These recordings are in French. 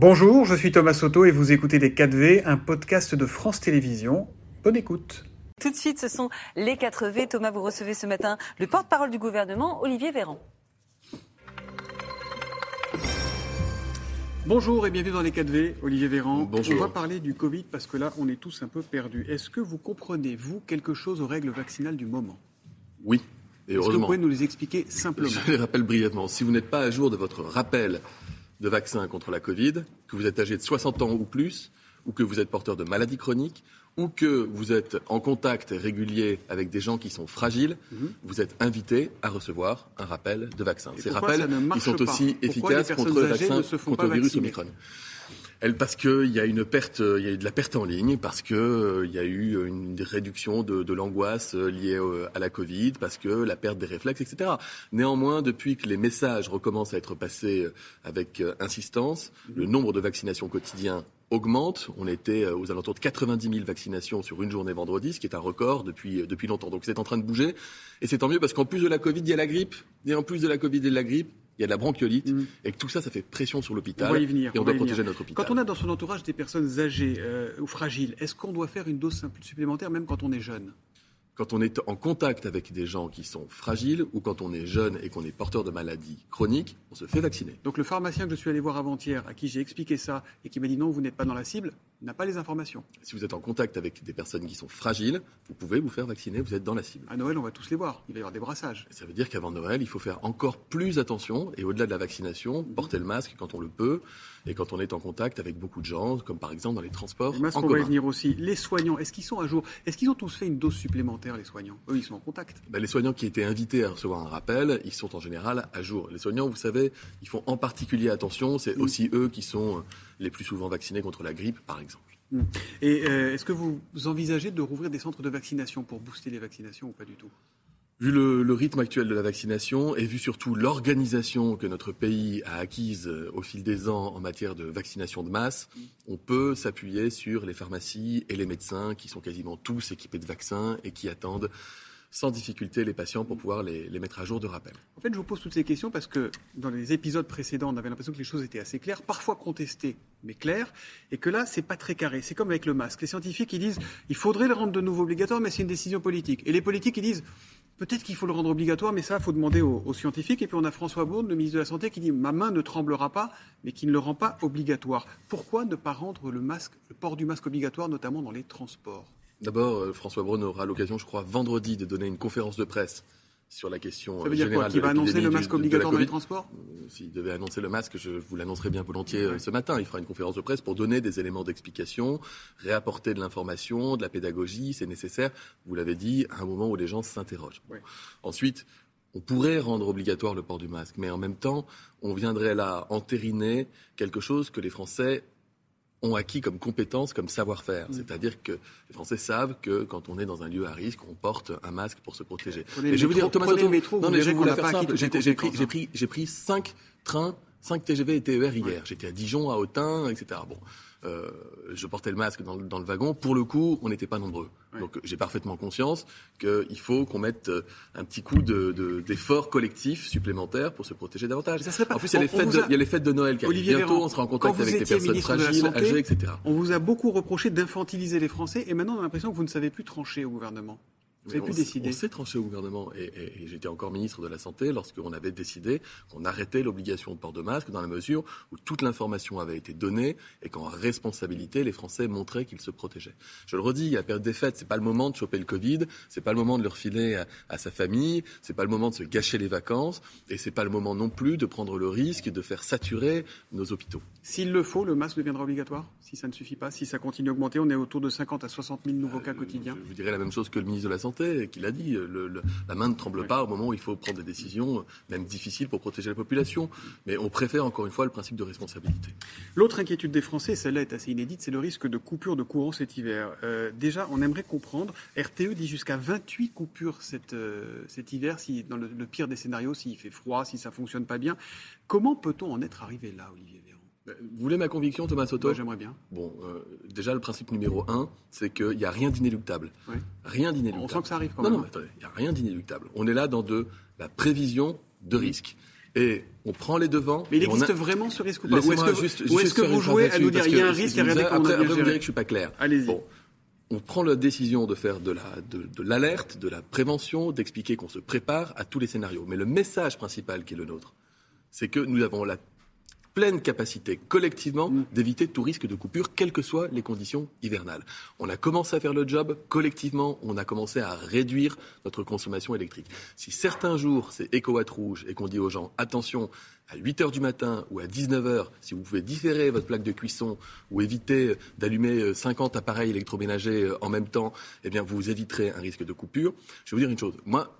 Bonjour, je suis Thomas Soto et vous écoutez Les 4V, un podcast de France Télévisions. Bonne écoute. Tout de suite, ce sont les 4V. Thomas, vous recevez ce matin le porte-parole du gouvernement, Olivier Véran. Bonjour et bienvenue dans les 4V, Olivier Véran. Bonjour. On va parler du Covid parce que là, on est tous un peu perdus. Est-ce que vous comprenez, vous, quelque chose aux règles vaccinales du moment? Oui, et Est-ce que vous heureusement. pouvez nous les expliquer simplement? Je les rappelle brièvement. Si vous n'êtes pas à jour de votre rappel de vaccin contre la Covid, que vous êtes âgé de 60 ans ou plus, ou que vous êtes porteur de maladies chroniques, ou que vous êtes en contact régulier avec des gens qui sont fragiles, vous êtes invité à recevoir un rappel de vaccin. Mhm. Et Ces rappels, ils sont pas? aussi Pourquoi efficaces contre le vaccin contre virus Omicron. Elle, parce qu'il y a une perte, il y a eu de la perte en ligne, parce qu'il il y a eu une réduction de, l'angoisse euh, liée euh, à la Covid, parce que la perte des réflexes, etc. Néanmoins, depuis que les messages recommencent à être passés euh, avec euh, insistance, le nombre de vaccinations quotidiens augmente. On était euh, aux alentours de 90 000 vaccinations sur une journée vendredi, ce qui est un record depuis, euh, depuis longtemps. Donc c'est en train de bouger. Et c'est tant mieux parce qu'en plus de la Covid, il y a la grippe. Et en plus de la Covid et de la grippe, il y a de la bronchiolite. Mhm. Et que tout ça, ça fait pression sur On l'hôpital. va y venir. Et on, va doit protéger notre hôpital. Quand on a dans son entourage des personnes âgées euh, ou fragiles, est-ce qu'on doit faire une dose supplémentaire même quand on est jeune? Quand on est en contact avec des gens qui sont fragiles ou quand on est jeune et qu'on est porteur de maladies chroniques, on se fait vacciner. Donc le pharmacien que je suis allé voir avant-hier, à qui j'ai expliqué ça et qui m'a dit non, vous n'êtes pas dans la cible, n'a pas les informations. Si vous êtes en contact avec des personnes qui sont fragiles, vous pouvez vous faire vacciner, vous êtes dans la cible. À Noël, on va tous les voir. Il va y avoir des brassages. Ça veut dire qu'avant Noël, il faut faire encore plus attention et au-delà de la vaccination, porter le masque quand on le peut et quand on est en contact avec beaucoup de gens, comme par exemple dans les transports en on va y venir aussi. Les soignants, est-ce qu'ils sont à jour? Est-ce qu'ils ont tous fait une dose supplémentaire, les soignants? Eux, ils sont en contact. Ben, les soignants qui étaient invités à recevoir un rappel, ils sont en général à jour. Les soignants, vous savez, ils font en particulier attention. C'est aussi eux qui sont les plus souvent vaccinés contre la grippe, par exemple. Et euh, est-ce que vous envisagez de rouvrir des centres de vaccination pour booster les vaccinations ou pas du tout? Vu le, rythme actuel de la vaccination et vu surtout l'organisation que notre pays a acquise euh, au fil des ans en matière de vaccination de masse, on peut s'appuyer sur les pharmacies et les médecins qui sont quasiment tous équipés de vaccins et qui attendent sans difficulté les patients pour pouvoir les, les mettre à jour de rappel. En fait, je vous pose toutes ces questions parce que dans les épisodes précédents, on avait l'impression que les choses étaient assez claires, parfois contestées, mais claires, et que là, c'est pas très carré. C'est comme avec le masque. Les scientifiques, ils disent, il faudrait le rendre de nouveau obligatoire, mais c'est une décision politique. Et les politiques, ils disent, peut-être qu'il faut le rendre obligatoire, mais ça, il faut demander aux, scientifiques. Et puis on a François Baud, le ministre de la Santé, qui dit, ma main ne tremblera pas, mais qui ne le rend pas obligatoire. Pourquoi ne pas rendre le le port du masque obligatoire, notamment dans les transports? D'abord, euh, François Braun aura l'occasion, je crois, vendredi de donner une conférence de presse sur la question Ça veut euh, dire quoi Qu'il va annoncer le masque obligatoire dans les transports? Euh, S'il devait annoncer le masque, je vous l'annoncerai bien volontiers euh, ce matin. Il fera une conférence de presse pour donner des éléments d'explication, réapporter de l'information, de la pédagogie, c'est nécessaire. Vous l'avez dit, à un moment où les gens s'interrogent. Ouais. Ensuite, on pourrait rendre obligatoire le port du masque, mais en même temps, on viendrait là entériner quelque chose que les Français ont acquis comme compétence, comme savoir-faire. C'est-à-dire que les Français savent que quand on est dans un lieu à risque, on porte un masque pour se protéger. Prenez Et le je vais vous dire, Thomas non, mais je vous la pas J'ai pris, hein. pris, j'ai pris 5 trains, 5 TGV et TER hier. J'étais à Dijon, à Autun, etc. Bon, euh, je portais le masque dans, le- dans le wagon. Pour le coup, on n'était pas nombreux. Ouais. Donc j'ai parfaitement conscience qu'il faut qu'on mette euh, un petit coup de- de- d'effort collectif supplémentaire pour se protéger davantage. Ça serait pas- En plus, il y, a les fêtes de, a- il y a les fêtes de Noël qui arrivent. Bientôt, Véran, on sera en contact avec des étiez personnes fragiles, Santé, âgées, etc. On vous a beaucoup reproché d'infantiliser les Français et maintenant on a l'impression que vous ne savez plus trancher au gouvernement. Vous on s- décider. On s'est tranché au gouvernement et, et- et j'étais encore ministre de la Santé lorsqu'on avait décidé qu'on arrêtait l'obligation de port de masque dans la mesure où toute l'information avait été donnée et qu'en responsabilité, les Français montraient qu'ils se protégeaient. Je le redis, il y a la période des fêtes, c'est pas le moment de choper le Covid, c'est pas le moment de le refiler à, à sa famille, c'est pas le moment de se gâcher les vacances et c'est pas le moment non plus de prendre le risque de faire saturer nos hôpitaux. S'il le faut, le masque deviendra obligatoire? Si ça ne suffit pas, si ça continue à augmenter, on est autour de 50 à 60 000 nouveaux cas quotidiens. Je vous dirais la même chose que le ministre de la Santé, qui l'a dit. Le- le- la main ne tremble pas au moment où il faut prendre des décisions, même difficiles, pour protéger la population. Mais on préfère encore une fois le principe de responsabilité. L'autre inquiétude des Français, celle-là est assez inédite, c'est le risque de coupure de courant cet hiver. Euh, déjà, on aimerait comprendre, RTE dit jusqu'à 28 coupures cet, euh, cet hiver, si, dans le, le pire des scénarios, s'il fait froid, si ça fonctionne pas bien. Comment peut-on en être arrivé là, Olivier Véran? Vous voulez ma conviction, Thomas Soto j'aimerais bien. Bon, euh, déjà, le principe numéro un, c'est qu'il n'y a rien d'inéluctable. Rien d'inéluctable. On sent que ça arrive quand non, même. Non, mais attendez, il n'y a rien d'inéluctable. On est là dans de la prévision de risque. Et on prend les devants. Mais il existe a... vraiment ce risque ou pas Ou est-ce que, juste, est -ce que vous jouez à nous dire il y a un risque et regardez après, après, vous direz que je ne suis pas clair. Allez-y. Bon on prend la décision de faire de l'alerte, de, de, de la prévention, d'expliquer qu'on se prépare à tous les scénarios. Mais le message principal qui est le nôtre, c'est que nous avons la pleine capacité collectivement mm. d'éviter tout risque de coupure, quelles que soient les conditions hivernales. On a commencé à faire le job collectivement, on a commencé à réduire notre consommation électrique. Si certains jours c'est éco-watt rouge et qu'on dit aux gens attention, à 8 heures du matin ou à 19 heures, si vous pouvez différer votre plaque de cuisson ou éviter d'allumer 50 appareils électroménagers en même temps, eh bien, vous éviterez un risque de coupure. Je vais vous dire une chose. Moi,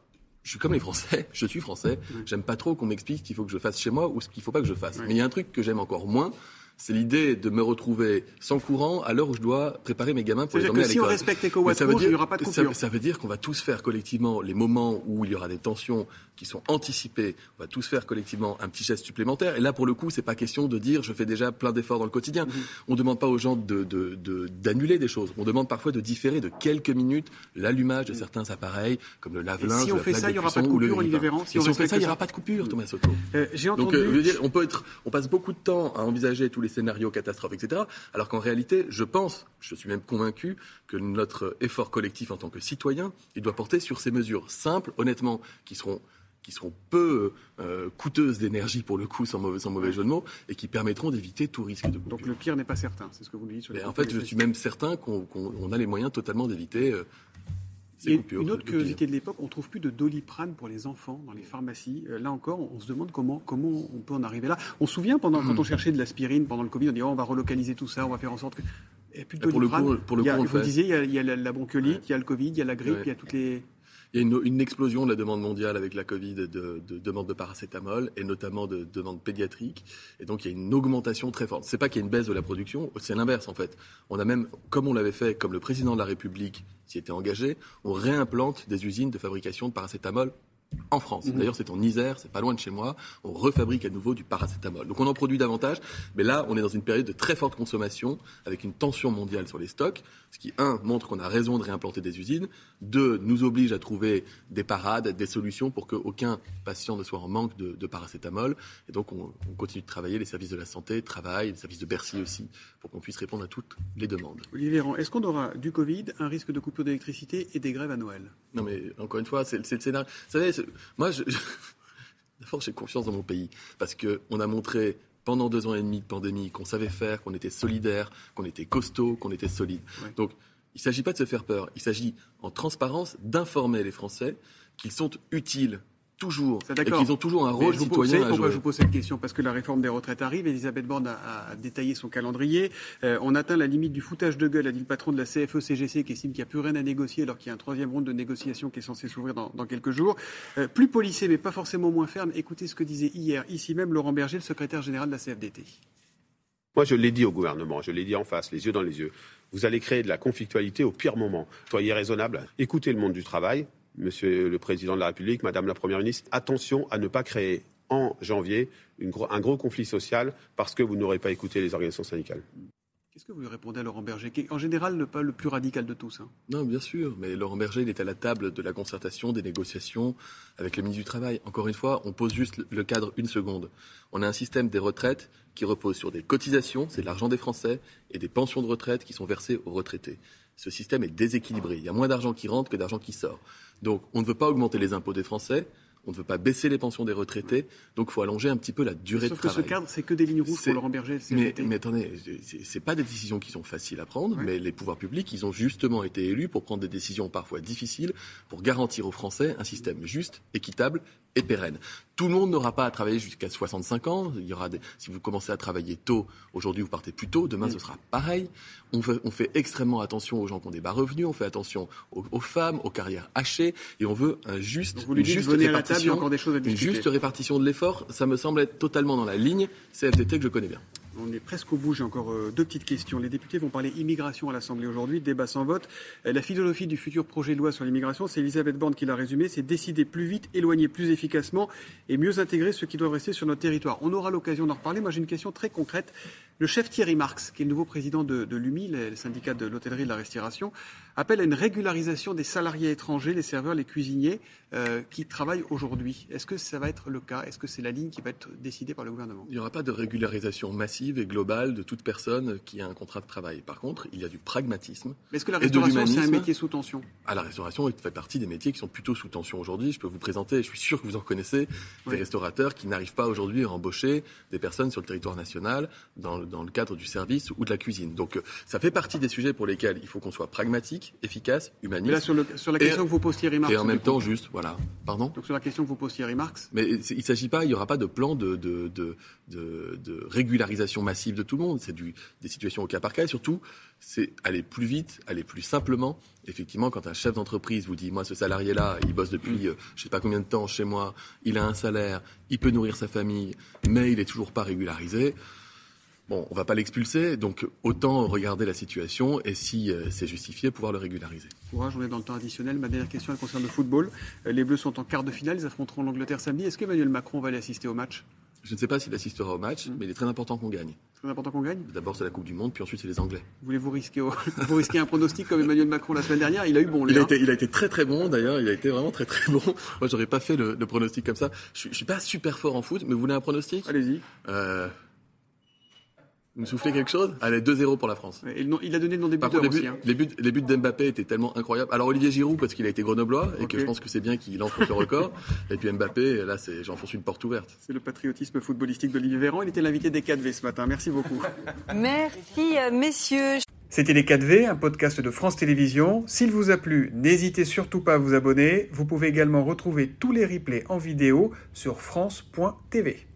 je suis comme les Français, je suis français, j'aime pas trop qu'on m'explique ce qu'il faut que je fasse chez moi ou ce qu'il faut pas que je fasse. Mais il y a un truc que j'aime encore moins, c'est l'idée de me retrouver sans courant à l'heure où je dois préparer mes gamins pour les emmener à l'école. Si on respecte EcoWatt il n'y aura pas de coupure. Ça, ça, veut dire qu'on va tous faire collectivement les moments où il y aura des tensions qui sont anticipées. On va tous faire collectivement un petit geste supplémentaire. Et là, pour le coup, c'est pas question de dire je fais déjà plein d'efforts dans le quotidien. Mm-hmm. On ne demande pas aux gens d'annuler de, de, des choses. On demande parfois de différer de quelques minutes l'allumage de certains appareils, comme le lave-linge, si on fait ça, il n'y aura pas de coupure, Olivier Véran. Si, on, fait ça, il n'y aura pas de coupure, Thomas Soto. Euh, J'ai entendu. Donc, euh, je veux dire, on peut être, on passe beaucoup de temps à envisager tous les scénarios catastrophes etc. Alors qu'en réalité, je pense, je suis même convaincu, que notre effort collectif en tant que citoyen, il doit porter sur ces mesures simples, honnêtement, qui seront qui seront peu euh, coûteuses d'énergie pour le coup, sans mauvais, sans mauvais jeu de mots, et qui permettront d'éviter tout risque de coupure. Donc le pire n'est pas certain, c'est ce que vous dites. Sur en fait, je suis même certain qu'on a les moyens totalement d'éviter euh, une autre curiosité de l'époque, on ne trouve plus de doliprane pour les enfants dans les pharmacies. Euh, là encore, on se demande comment, comment on peut en arriver là. On se souvient, pendant, quand on cherchait de l'aspirine pendant le Covid, on dit oh, on va relocaliser tout ça, on va faire en sorte que. Il n'y a plus de doliprane. Pour le coup, pour le coup, vous disiez, il y a, la bronchiolite, il y a le Covid, il y a la grippe, il y a toutes les. Il y a une, une, explosion de la demande mondiale avec la Covid de, de, de demande de paracétamol et notamment de demande pédiatrique. Et donc il y a une augmentation très forte. C'est pas qu'il y a une baisse de la production, c'est l'inverse en fait. On a même, comme on l'avait fait, comme le président de la République s'y était engagé, on réimplante des usines de fabrication de paracétamol en France. Mhm. D'ailleurs, c'est en Isère, c'est pas loin de chez moi. On refabrique à nouveau du paracétamol. Donc on en produit davantage, mais là, on est dans une période de très forte consommation, avec une tension mondiale sur les stocks, ce qui, un, montre qu'on a raison de réimplanter des usines, deux, nous oblige à trouver des parades, des solutions pour qu'aucun patient ne soit en manque de, paracétamol. Et donc on, continue de travailler, les services de la santé travaillent, les services de Bercy aussi, pour qu'on puisse répondre à toutes les demandes. Olivier est-ce qu'on aura du Covid, un risque de coupure d'électricité et des grèves à Noël Non mais, encore une fois, c'est le scénario. Vous savez, moi, je, d'abord, j'ai confiance dans mon pays parce qu'on a montré pendant deux ans et demi de pandémie qu'on savait faire, qu'on était solidaire, qu'on était costaud, qu'on était solide. Donc, il ne s'agit pas de se faire peur. Il s'agit, en transparence, d'informer les Français qu'ils sont utiles toujours et qu'ils ont toujours un rôle citoyen vous, savez pourquoi je vous pose cette question? Parce que la réforme des retraites arrive. Elisabeth Borne a, détaillé son calendrier. Euh, on atteint la limite du foutage de gueule, a dit le patron de la CFE-CGC, qui estime qu'il n'y a plus rien à négocier, alors qu'il y a un troisième round de négociation qui est censé s'ouvrir dans, quelques jours. Euh, plus policé, mais pas forcément moins ferme. Écoutez ce que disait hier, ici même, Laurent Berger, le secrétaire général de la CFDT. Moi, je l'ai dit au gouvernement, je l'ai dit en face, les yeux dans les yeux. Vous allez créer de la conflictualité au pire moment. Soyez raisonnable, écoutez le monde du travail, Monsieur le Président de la République, Madame la Première ministre, attention à ne pas créer en janvier un gros conflit social parce que vous n'aurez pas écouté les organisations syndicales. Qu'est-ce que vous lui répondez à Laurent Berger, qui est en général le pas le plus radical de tous hein? Non, bien sûr, mais Laurent Berger, il est à la table de la concertation, des négociations avec le ministre du Travail. Encore une fois, on pose juste le cadre une seconde. On a un système des retraites qui repose sur des cotisations, c'est l'argent des Français, et des pensions de retraite qui sont versées aux retraités. Ce système est déséquilibré. Il y a moins d'argent qui rentre que d'argent qui sort. Donc on ne veut pas augmenter les impôts des Français, on ne veut pas baisser les pensions des retraités, donc il faut allonger un petit peu la durée de travail. Sauf que ce cadre, c'est que des lignes rouges pour Laurent Berger. Mais, mais attendez, c'est pas des décisions qui sont faciles à prendre, mais les pouvoirs publics, ils ont justement été élus pour prendre des décisions parfois difficiles, pour garantir aux Français un système juste, équitable et pérenne. Tout le monde n'aura pas à travailler jusqu'à 65 ans. Il y aura des... Si vous commencez à travailler tôt, aujourd'hui vous partez plus tôt, demain ce sera pareil. On fait, on fait, extrêmement attention aux gens qui ont des bas revenus, on fait attention aux, femmes, aux carrières hachées, et on veut un juste, une juste répartition, encore des choses à une juste répartition de l'effort. Ça me semble être totalement dans la ligne CFDT que je connais bien. On est presque au bout. J'ai encore euh, deux petites questions. Les députés vont parler immigration à l'Assemblée aujourd'hui. Débat sans vote. Euh, la philosophie du futur projet de loi sur l'immigration, c'est Elisabeth Borne qui l'a résumé. C'est décider plus vite, éloigner plus efficacement et mieux intégrer ceux qui doivent rester sur notre territoire. On aura l'occasion d'en reparler. Moi, j'ai une question très concrète. Le chef Thierry Marx, qui est le nouveau président de, de l'UMI, le syndicat de l'hôtellerie et de la restauration, appelle à une régularisation des salariés étrangers, les serveurs, les cuisiniers euh, qui travaillent aujourd'hui. Est-ce que ça va être le cas? Est-ce que c'est la ligne qui va être décidée par le gouvernement? Il n'y aura pas de régularisation massive et globale de toute personne qui a un contrat de travail. Par contre, il y a du pragmatisme. Mais est-ce que la restauration, c'est un métier sous tension? Ah, La restauration fait partie des métiers qui sont plutôt sous tension aujourd'hui. Je peux vous présenter, je suis sûr que vous en connaissez, des restaurateurs qui n'arrivent pas aujourd'hui à embaucher des personnes sur le territoire national dans, dans le cadre du service ou de la cuisine. Donc euh, ça fait partie des sujets pour lesquels il faut qu'on soit pragmatique, efficace, humaniste. Mais là, sur, le, sur la question que vous posiez, Thierry Marx. Et en même temps, juste, voilà. Pardon? Donc sur la question que vous posiez, Thierry Marx. Mais il ne s'agit pas, il n'y aura pas de plan de, de, de, de, régularisation massive de tout le monde. C'est des situations au cas par cas. Et surtout, c'est aller plus vite, aller plus simplement. Effectivement, quand un chef d'entreprise vous dit, moi, ce salarié-là, il bosse depuis, euh, je ne sais pas combien de temps chez moi, il a un salaire, il peut nourrir sa famille, mais il n'est toujours pas régularisé. Bon, on va pas l'expulser, donc autant regarder la situation et si euh, c'est justifié, pouvoir le régulariser. Courage, on est dans le temps additionnel. Ma dernière question, elle concerne le football. Euh, les Bleus sont en quart de finale, ils affronteront l'Angleterre samedi. Est-ce qu'Emmanuel Macron va aller assister au match? Je ne sais pas s'il assistera au match, mmh. mais il est très important qu'on gagne. Très important qu'on gagne? D'abord, c'est la Coupe du Monde, puis ensuite, c'est les Anglais. Voulez-vous risquer, vous risquer un pronostic comme Emmanuel Macron la semaine dernière? Il a eu bon, il a, été, il a été très très bon, d'ailleurs. Il a été vraiment très très bon. Moi, j'aurais pas fait le, pronostic comme ça. Je, ne suis pas super fort en foot, mais vous voulez un pronostic? Allez-y. Euh, vous me soufflez quelque chose Allez, 2-0 pour la France. il a donné dans des buts aussi. Hein. Les buts, les buts d'Mbappé étaient tellement incroyables. Alors Olivier Giroud, parce qu'il a été grenoblois, et que je pense que c'est bien qu'il enfonce le record. Et puis Mbappé, là, c'est, j'enfonce une porte ouverte. C'est le patriotisme footballistique d'Olivier Véran. Il était l'invité des 4V ce matin. Merci beaucoup. Merci, euh, messieurs. C'était Les 4V, un podcast de France Télévisions. S'il vous a plu, n'hésitez surtout pas à vous abonner. Vous pouvez également retrouver tous les replays en vidéo sur France.tv.